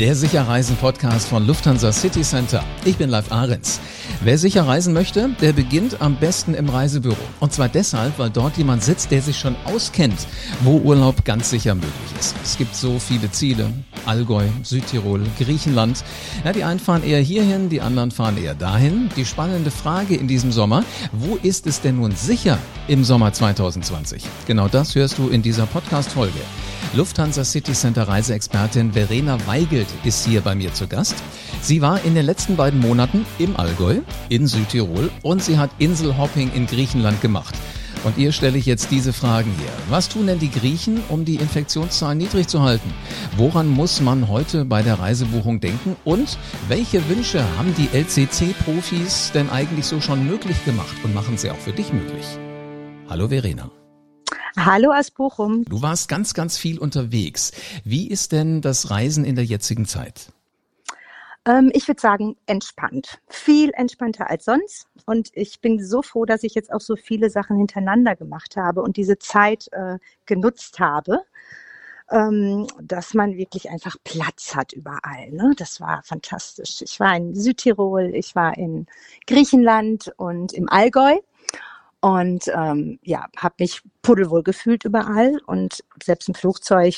Der Sicherreisen-Podcast von Lufthansa City Center. Ich bin Live Ahrens. Wer sicher reisen möchte, der beginnt am besten im Reisebüro. Und zwar deshalb, weil dort jemand sitzt, der sich schon auskennt, wo Urlaub ganz sicher möglich ist. Es gibt so viele Ziele. Allgäu, Südtirol, Griechenland. Ja, die einen fahren eher hierhin, die anderen fahren eher dahin. Die spannende Frage in diesem Sommer, wo ist es denn nun sicher im Sommer 2020? Genau das hörst du in dieser Podcast-Folge. Lufthansa City Center Reiseexpertin Verena Weigelt ist hier bei mir zu Gast. Sie war in den letzten beiden Monaten im Allgäu, in Südtirol und sie hat Inselhopping in Griechenland gemacht. Und ihr stelle ich jetzt diese Fragen hier. Was tun denn die Griechen, um die Infektionszahlen niedrig zu halten? Woran muss man heute bei der Reisebuchung denken? Und welche Wünsche haben die LCC-Profis denn eigentlich so schon möglich gemacht und machen sie auch für dich möglich? Hallo Verena. Hallo aus Bochum. Du warst ganz, ganz viel unterwegs. Wie ist denn das Reisen in der jetzigen Zeit? Ähm, ich würde sagen, entspannt. Viel entspannter als sonst. Und ich bin so froh, dass ich jetzt auch so viele Sachen hintereinander gemacht habe und diese Zeit äh, genutzt habe. Ähm, dass man wirklich einfach Platz hat überall. Ne? Das war fantastisch. Ich war in Südtirol, ich war in Griechenland und im Allgäu und ähm, ja, habe mich pudelwohl gefühlt überall und selbst im Flugzeug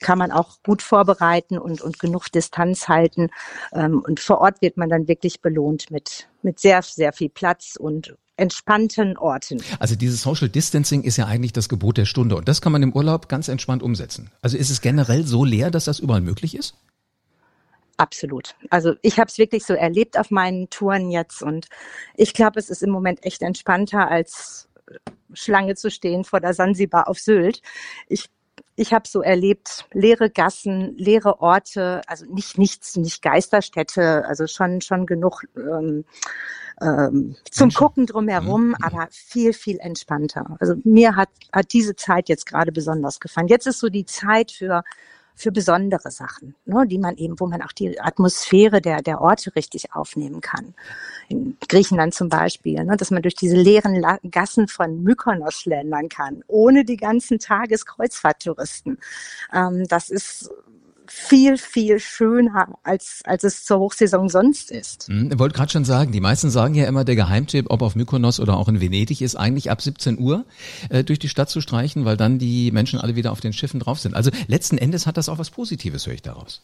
kann man auch gut vorbereiten und, und genug Distanz halten. Ähm, und vor Ort wird man dann wirklich belohnt mit, mit sehr, sehr viel Platz und entspannten Orten. Also dieses Social Distancing ist ja eigentlich das Gebot der Stunde und das kann man im Urlaub ganz entspannt umsetzen. Also ist es generell so leer, dass das überall möglich ist? Absolut. Also ich habe es wirklich so erlebt auf meinen Touren jetzt und ich glaube, es ist im Moment echt entspannter als Schlange zu stehen vor der Sansibar auf Sylt. Ich ich habe so erlebt, leere Gassen, leere Orte, also nicht nichts, nicht Geisterstädte, also schon schon genug ähm, ähm, zum Gucken drumherum, mhm. aber viel viel entspannter. Also mir hat hat diese Zeit jetzt gerade besonders gefallen. Jetzt ist so die Zeit für für besondere Sachen, ne, die man eben, wo man auch die Atmosphäre der, der Orte richtig aufnehmen kann. In Griechenland zum Beispiel, ne, dass man durch diese leeren La Gassen von Mykonos schlendern kann, ohne die ganzen Tageskreuzfahrttouristen. Ähm, das ist viel, viel schöner, als, als es zur Hochsaison sonst ist. Hm, ich wollte gerade schon sagen, die meisten sagen ja immer, der Geheimtipp, ob auf Mykonos oder auch in Venedig, ist eigentlich ab 17 Uhr äh, durch die Stadt zu streichen, weil dann die Menschen alle wieder auf den Schiffen drauf sind. Also letzten Endes hat das auch was Positives, höre ich daraus.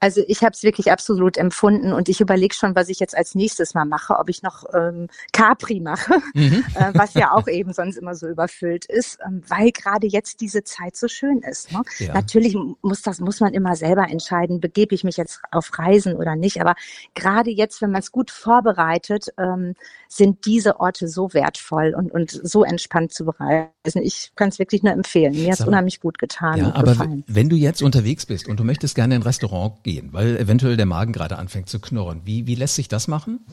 Also ich habe es wirklich absolut empfunden und ich überlege schon, was ich jetzt als nächstes mal mache, ob ich noch ähm, Capri mache, mhm. äh, was ja auch eben sonst immer so überfüllt ist, ähm, weil gerade jetzt diese Zeit so schön ist. Ne? Ja. Natürlich muss das muss man immer selber entscheiden, begebe ich mich jetzt auf Reisen oder nicht. Aber gerade jetzt, wenn man es gut vorbereitet, ähm, sind diese Orte so wertvoll und und so entspannt zu bereisen. Ich kann es wirklich nur empfehlen. Mir hat es unheimlich gut getan. Ja, aber gefallen. wenn du jetzt unterwegs bist und du möchtest gerne in ein Restaurant gehen, weil eventuell der Magen gerade anfängt zu knurren. Wie, wie lässt sich das machen?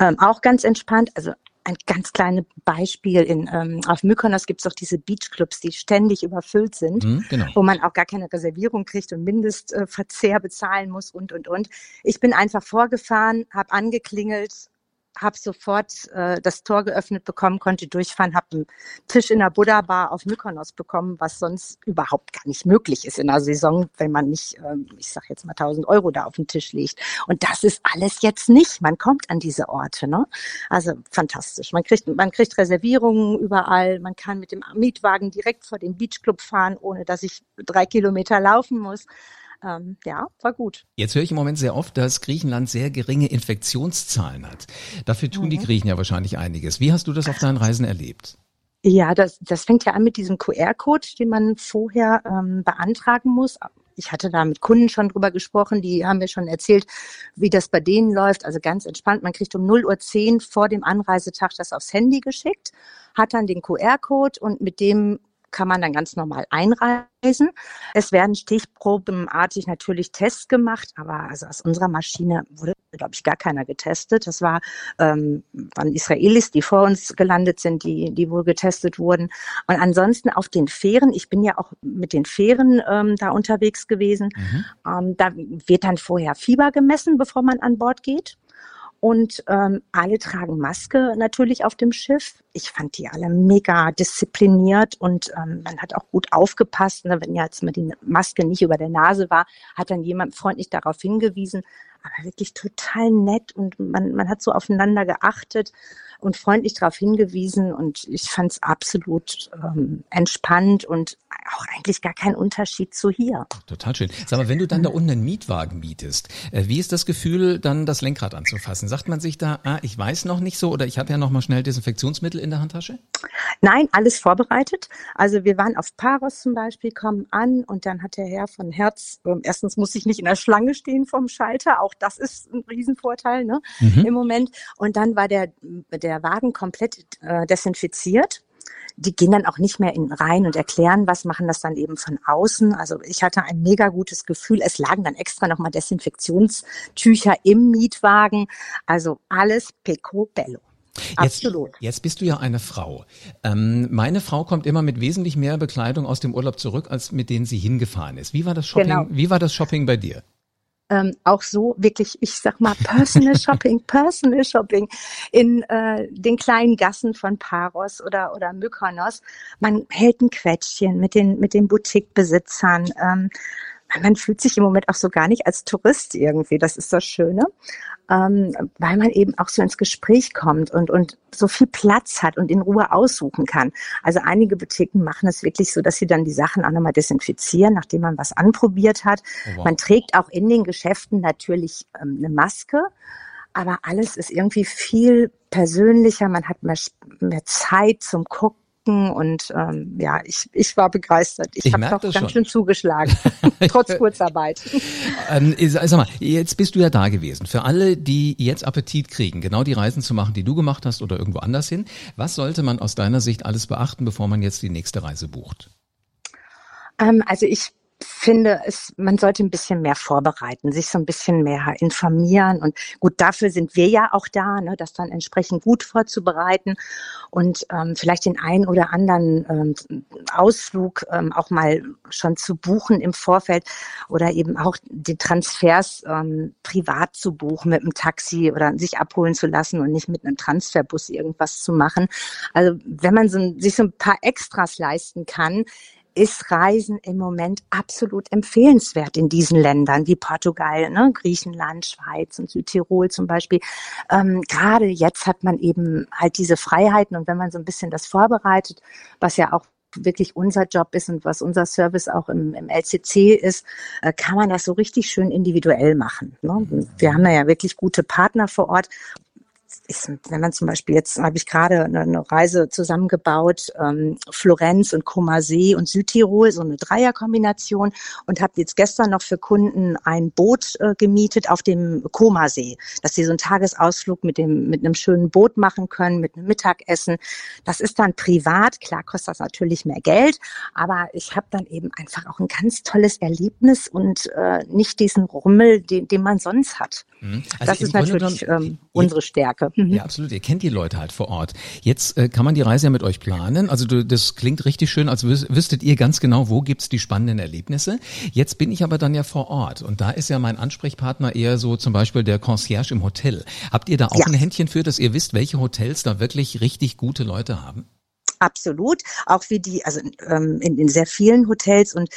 Ähm, auch ganz entspannt. Also ein ganz kleines Beispiel. In, ähm, auf Mykonos gibt es auch diese Beachclubs, die ständig überfüllt sind, mhm, genau. wo man auch gar keine Reservierung kriegt und Mindestverzehr bezahlen muss und, und, und. Ich bin einfach vorgefahren, habe angeklingelt, habe sofort äh, das Tor geöffnet bekommen, konnte durchfahren, habe einen Tisch in der Buddha Bar auf Mykonos bekommen, was sonst überhaupt gar nicht möglich ist in der Saison, wenn man nicht, äh, ich sag jetzt mal 1000 Euro da auf den Tisch legt. Und das ist alles jetzt nicht. Man kommt an diese Orte, ne? Also fantastisch. Man kriegt, man kriegt Reservierungen überall. Man kann mit dem Mietwagen direkt vor dem Beachclub fahren, ohne dass ich drei Kilometer laufen muss ähm, ja, war gut. Jetzt höre ich im Moment sehr oft, dass Griechenland sehr geringe Infektionszahlen hat. Dafür tun mhm. die Griechen ja wahrscheinlich einiges. Wie hast du das auf deinen Reisen erlebt? Ja, das, das fängt ja an mit diesem QR-Code, den man vorher ähm, beantragen muss. Ich hatte da mit Kunden schon drüber gesprochen, die haben mir schon erzählt, wie das bei denen läuft. Also ganz entspannt. Man kriegt um 0.10 Uhr vor dem Anreisetag das aufs Handy geschickt, hat dann den QR-Code und mit dem kann man dann ganz normal einreisen. Es werden stichprobenartig natürlich Tests gemacht, aber also aus unserer Maschine wurde, glaube ich, gar keiner getestet. Das war, ähm, waren Israelis, die vor uns gelandet sind, die, die wohl getestet wurden. Und ansonsten auf den Fähren, ich bin ja auch mit den Fähren ähm, da unterwegs gewesen, mhm. ähm, da wird dann vorher Fieber gemessen, bevor man an Bord geht. Und ähm, alle tragen Maske natürlich auf dem Schiff. Ich fand die alle mega diszipliniert und ähm, man hat auch gut aufgepasst. Ne? Wenn jetzt mal die Maske nicht über der Nase war, hat dann jemand freundlich darauf hingewiesen. Aber wirklich total nett und man, man hat so aufeinander geachtet und freundlich darauf hingewiesen und ich fand es absolut ähm, entspannt und auch eigentlich gar kein Unterschied zu hier. Total schön. Sag mal, wenn du dann da unten einen Mietwagen mietest, äh, wie ist das Gefühl, dann das Lenkrad anzufassen? Sagt man sich da, ah, ich weiß noch nicht so oder ich habe ja noch mal schnell Desinfektionsmittel in der Handtasche? Nein, alles vorbereitet. Also wir waren auf Paros zum Beispiel, kommen an und dann hat der Herr von Herz, äh, erstens muss ich nicht in der Schlange stehen vom Schalter, auch das ist ein Riesenvorteil ne, mhm. im Moment. Und dann war der, der der Wagen komplett äh, desinfiziert. Die gehen dann auch nicht mehr in rein und erklären was, machen das dann eben von außen. Also ich hatte ein mega gutes Gefühl. Es lagen dann extra nochmal Desinfektionstücher im Mietwagen. Also alles picobello. Jetzt, Absolut. Jetzt bist du ja eine Frau. Ähm, meine Frau kommt immer mit wesentlich mehr Bekleidung aus dem Urlaub zurück, als mit denen sie hingefahren ist. Wie war das Shopping? Genau. Wie war das Shopping bei dir? Ähm, auch so wirklich, ich sag mal, Personal Shopping, Personal Shopping in äh, den kleinen Gassen von Paros oder, oder Mykonos. Man hält ein Quetschchen mit den, mit den Boutique-Besitzern. Ähm, man fühlt sich im Moment auch so gar nicht als Tourist irgendwie. Das ist das Schöne ähm, weil man eben auch so ins Gespräch kommt und, und so viel Platz hat und in Ruhe aussuchen kann. Also einige Boutiquen machen es wirklich so, dass sie dann die Sachen auch nochmal desinfizieren, nachdem man was anprobiert hat. Oh, wow. Man trägt auch in den Geschäften natürlich ähm, eine Maske, aber alles ist irgendwie viel persönlicher, man hat mehr, mehr Zeit zum Gucken gucken und ähm, ja, ich, ich war begeistert. Ich, ich habe doch ganz schon. schön zugeschlagen, trotz Kurzarbeit. ähm, sag mal, jetzt bist du ja da gewesen. Für alle, die jetzt Appetit kriegen, genau die Reisen zu machen, die du gemacht hast oder irgendwo anders hin, was sollte man aus deiner Sicht alles beachten, bevor man jetzt die nächste Reise bucht? Ähm, also ich finde, es, man sollte ein bisschen mehr vorbereiten, sich so ein bisschen mehr informieren. Und gut, dafür sind wir ja auch da, ne, das dann entsprechend gut vorzubereiten und ähm, vielleicht den einen oder anderen ähm, Ausflug ähm, auch mal schon zu buchen im Vorfeld oder eben auch die Transfers ähm, privat zu buchen mit einem Taxi oder sich abholen zu lassen und nicht mit einem Transferbus irgendwas zu machen. Also wenn man so, sich so ein paar Extras leisten kann, ist Reisen im Moment absolut empfehlenswert in diesen Ländern wie Portugal, ne, Griechenland, Schweiz und Südtirol zum Beispiel. Ähm, Gerade jetzt hat man eben halt diese Freiheiten und wenn man so ein bisschen das vorbereitet, was ja auch wirklich unser Job ist und was unser Service auch im, im LCC ist, äh, kann man das so richtig schön individuell machen. Ne? Wir haben ja wirklich gute Partner vor Ort ist, wenn man zum Beispiel jetzt habe ich gerade eine, Reise zusammengebaut, ähm, Florenz und Comasee und Südtirol, so eine Dreierkombination und habe jetzt gestern noch für Kunden ein Boot äh, gemietet auf dem Comasee, dass sie so einen Tagesausflug mit dem mit einem schönen Boot machen können, mit einem Mittagessen. Das ist dann privat, klar kostet das natürlich mehr Geld, aber ich habe dann eben einfach auch ein ganz tolles Erlebnis und äh, nicht diesen Rummel, den, den man sonst hat. Mhm. Also das ist natürlich ähm, unsere Stärke. Mhm. Ja, absolut. Ihr kennt die Leute halt vor Ort. Jetzt äh, kann man die Reise ja mit euch planen. Also du, das klingt richtig schön, als wüs wüsstet ihr ganz genau, wo gibt's die spannenden Erlebnisse. Jetzt bin ich aber dann ja vor Ort und da ist ja mein Ansprechpartner eher so zum Beispiel der Concierge im Hotel. Habt ihr da auch ja. ein Händchen für, dass ihr wisst, welche Hotels da wirklich richtig gute Leute haben? Absolut, auch wie die, also ähm, in, in sehr vielen Hotels und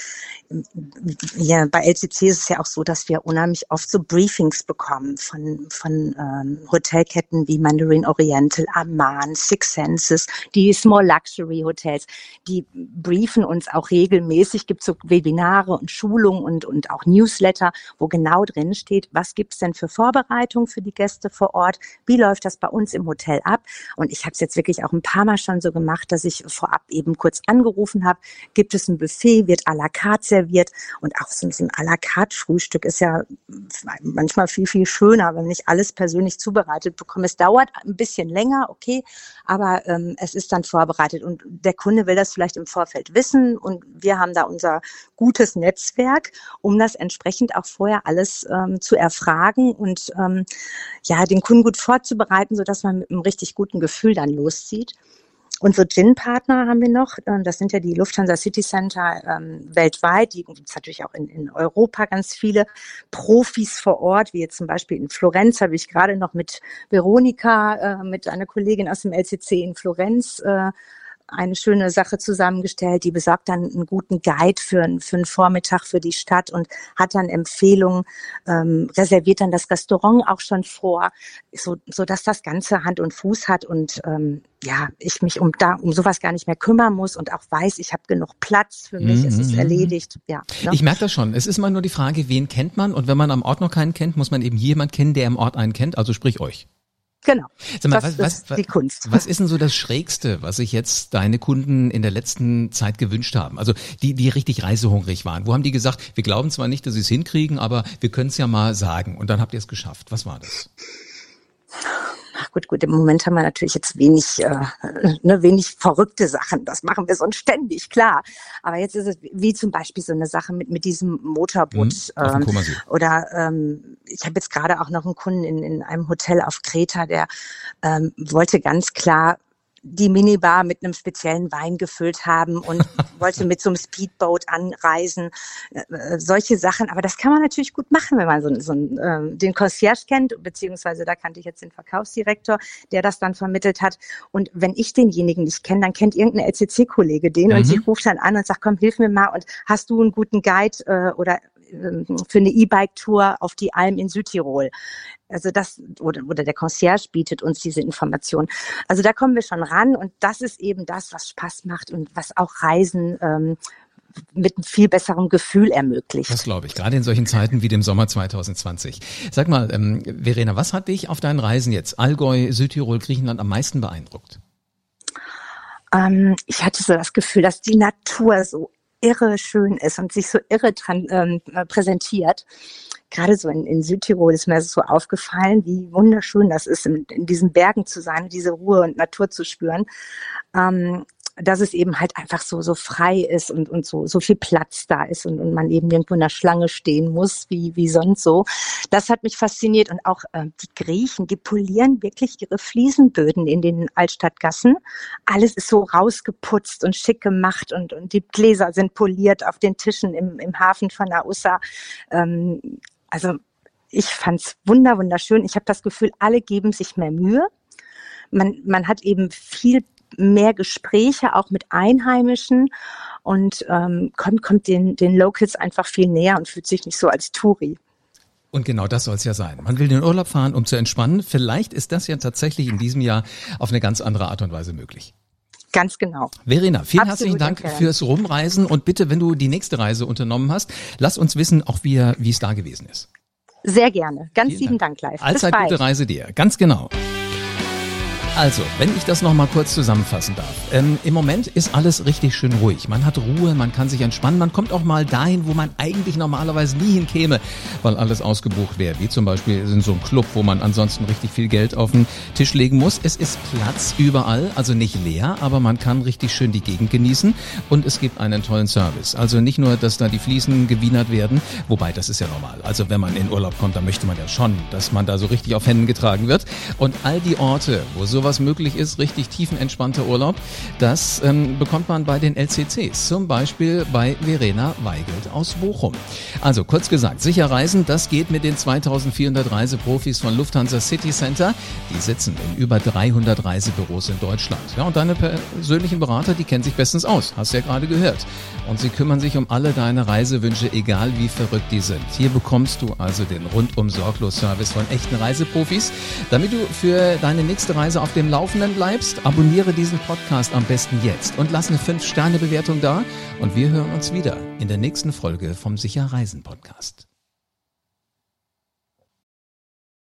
ja, bei LCC ist es ja auch so, dass wir unheimlich oft so Briefings bekommen von, von ähm, Hotelketten wie Mandarin Oriental, Amman, Six Senses, die Small Luxury Hotels. Die briefen uns auch regelmäßig, gibt so Webinare und Schulungen und, und auch Newsletter, wo genau drin steht, was gibt's denn für Vorbereitungen für die Gäste vor Ort, wie läuft das bei uns im Hotel ab. Und ich habe es jetzt wirklich auch ein paar Mal schon so gemacht, dass ich vorab eben kurz angerufen habe, gibt es ein Buffet, wird à la carte serviert? Und auch so ein à la carte Frühstück ist ja manchmal viel, viel schöner, wenn ich alles persönlich zubereitet bekomme. Es dauert ein bisschen länger, okay, aber ähm, es ist dann vorbereitet. Und der Kunde will das vielleicht im Vorfeld wissen. Und wir haben da unser gutes Netzwerk, um das entsprechend auch vorher alles ähm, zu erfragen und ähm, ja, den Kunden gut vorzubereiten, sodass man mit einem richtig guten Gefühl dann loszieht. Unsere Gin-Partner haben wir noch. Ähm, das sind ja die Lufthansa City Center ähm, weltweit. Die gibt es natürlich auch in, in Europa ganz viele Profis vor Ort, wie jetzt zum Beispiel in Florenz habe ich gerade noch mit Veronika, äh, mit einer Kollegin aus dem LCC in Florenz äh, eine schöne Sache zusammengestellt, die besorgt dann einen guten Guide für, für einen Vormittag für die Stadt und hat dann Empfehlungen, ähm, reserviert dann das Restaurant auch schon vor, so, so dass das Ganze Hand und Fuß hat und ähm, ja, ich mich um da um sowas gar nicht mehr kümmern muss und auch weiß, ich habe genug Platz für mich, mm es ist mhm. erledigt. Ja, ne? Ich merke das schon. Es ist immer nur die Frage, wen kennt man und wenn man am Ort noch keinen kennt, muss man eben jemand kennen, der im Ort einen kennt, also sprich euch. Genau. Sag mal, das was, was, die Kunst. Was ist denn so das Schrägste, was sich jetzt deine Kunden in der letzten Zeit gewünscht haben? Also die, die richtig reisehungrig waren. Wo haben die gesagt, wir glauben zwar nicht, dass sie es hinkriegen, aber wir können es ja mal sagen. Und dann habt ihr es geschafft. Was war das? Gut, gut, im Moment haben wir natürlich jetzt wenig, äh, ne, wenig verrückte Sachen. Das machen wir sonst ständig, klar. Aber jetzt ist es wie zum Beispiel so eine Sache mit, mit diesem Motorboot. Mhm, ähm, oder ähm, ich habe jetzt gerade auch noch einen Kunden in, in einem Hotel auf Kreta, der ähm, wollte ganz klar die Minibar mit einem speziellen Wein gefüllt haben und wollte mit so einem Speedboat anreisen. Äh, äh, solche Sachen. Aber das kann man natürlich gut machen, wenn man so, so äh, den Concierge kennt, beziehungsweise da kannte ich jetzt den Verkaufsdirektor, der das dann vermittelt hat. Und wenn ich denjenigen nicht kenne, dann kennt irgendein LCC-Kollege den mhm. und sie ruft dann an und sagt, komm, hilf mir mal und hast du einen guten Guide äh, oder für eine E-Bike-Tour auf die Alm in Südtirol. Also das, oder, oder der Concierge bietet uns diese Information. Also da kommen wir schon ran und das ist eben das, was Spaß macht und was auch Reisen ähm, mit einem viel besseren Gefühl ermöglicht. Das glaube ich, gerade in solchen Zeiten wie dem Sommer 2020. Sag mal, ähm, Verena, was hat dich auf deinen Reisen jetzt, Allgäu, Südtirol, Griechenland, am meisten beeindruckt? Ähm, ich hatte so das Gefühl, dass die Natur so irre schön ist und sich so irre dran, ähm, präsentiert. Gerade so in, in, Südtirol ist mir so aufgefallen, wie wunderschön das ist, in, in diesen Bergen zu sein, diese Ruhe und Natur zu spüren. Ähm, dass es eben halt einfach so, so frei ist und, und so, so viel Platz da ist und, und man eben irgendwo in der Schlange stehen muss, wie, wie sonst so. Das hat mich fasziniert und auch äh, die Griechen, die polieren wirklich ihre Fliesenböden in den Altstadtgassen. Alles ist so rausgeputzt und schick gemacht und, und die Gläser sind poliert auf den Tischen im, im Hafen von Naussa. Ähm, also ich fand's wunder, wunderschön. Ich habe das Gefühl, alle geben sich mehr Mühe. Man, man hat eben viel mehr Gespräche auch mit Einheimischen und ähm, kommt, kommt den, den Locals einfach viel näher und fühlt sich nicht so als Touri. Und genau das soll es ja sein. Man will in den Urlaub fahren, um zu entspannen. Vielleicht ist das ja tatsächlich in diesem Jahr auf eine ganz andere Art und Weise möglich. Ganz genau. Verena, vielen Absolut herzlichen Dank okay. fürs Rumreisen und bitte, wenn du die nächste Reise unternommen hast, lass uns wissen, auch wie, wie es da gewesen ist. Sehr gerne. Ganz vielen lieben Dank, Dank live. Allzeit gute Reise dir. Ganz genau. Also, wenn ich das nochmal kurz zusammenfassen darf. Ähm, Im Moment ist alles richtig schön ruhig. Man hat Ruhe, man kann sich entspannen, man kommt auch mal dahin, wo man eigentlich normalerweise nie hinkäme, weil alles ausgebucht wäre. Wie zum Beispiel in so einem Club, wo man ansonsten richtig viel Geld auf den Tisch legen muss. Es ist Platz überall, also nicht leer, aber man kann richtig schön die Gegend genießen und es gibt einen tollen Service. Also nicht nur, dass da die Fliesen gewienert werden, wobei das ist ja normal. Also wenn man in Urlaub kommt, dann möchte man ja schon, dass man da so richtig auf Händen getragen wird. Und all die Orte, wo so was möglich ist, richtig tiefenentspannter Urlaub, das ähm, bekommt man bei den LCCs, zum Beispiel bei Verena Weigelt aus Bochum. Also kurz gesagt, sicher reisen, das geht mit den 2400 Reiseprofis von Lufthansa City Center. Die sitzen in über 300 Reisebüros in Deutschland. Ja, und deine persönlichen Berater, die kennen sich bestens aus, hast ja gerade gehört. Und sie kümmern sich um alle deine Reisewünsche, egal wie verrückt die sind. Hier bekommst du also den rundum sorglos Service von echten Reiseprofis, damit du für deine nächste Reise auf dem Laufenden bleibst, abonniere diesen Podcast am besten jetzt und lass eine 5-Sterne-Bewertung da. Und wir hören uns wieder in der nächsten Folge vom Sicher Reisen Podcast.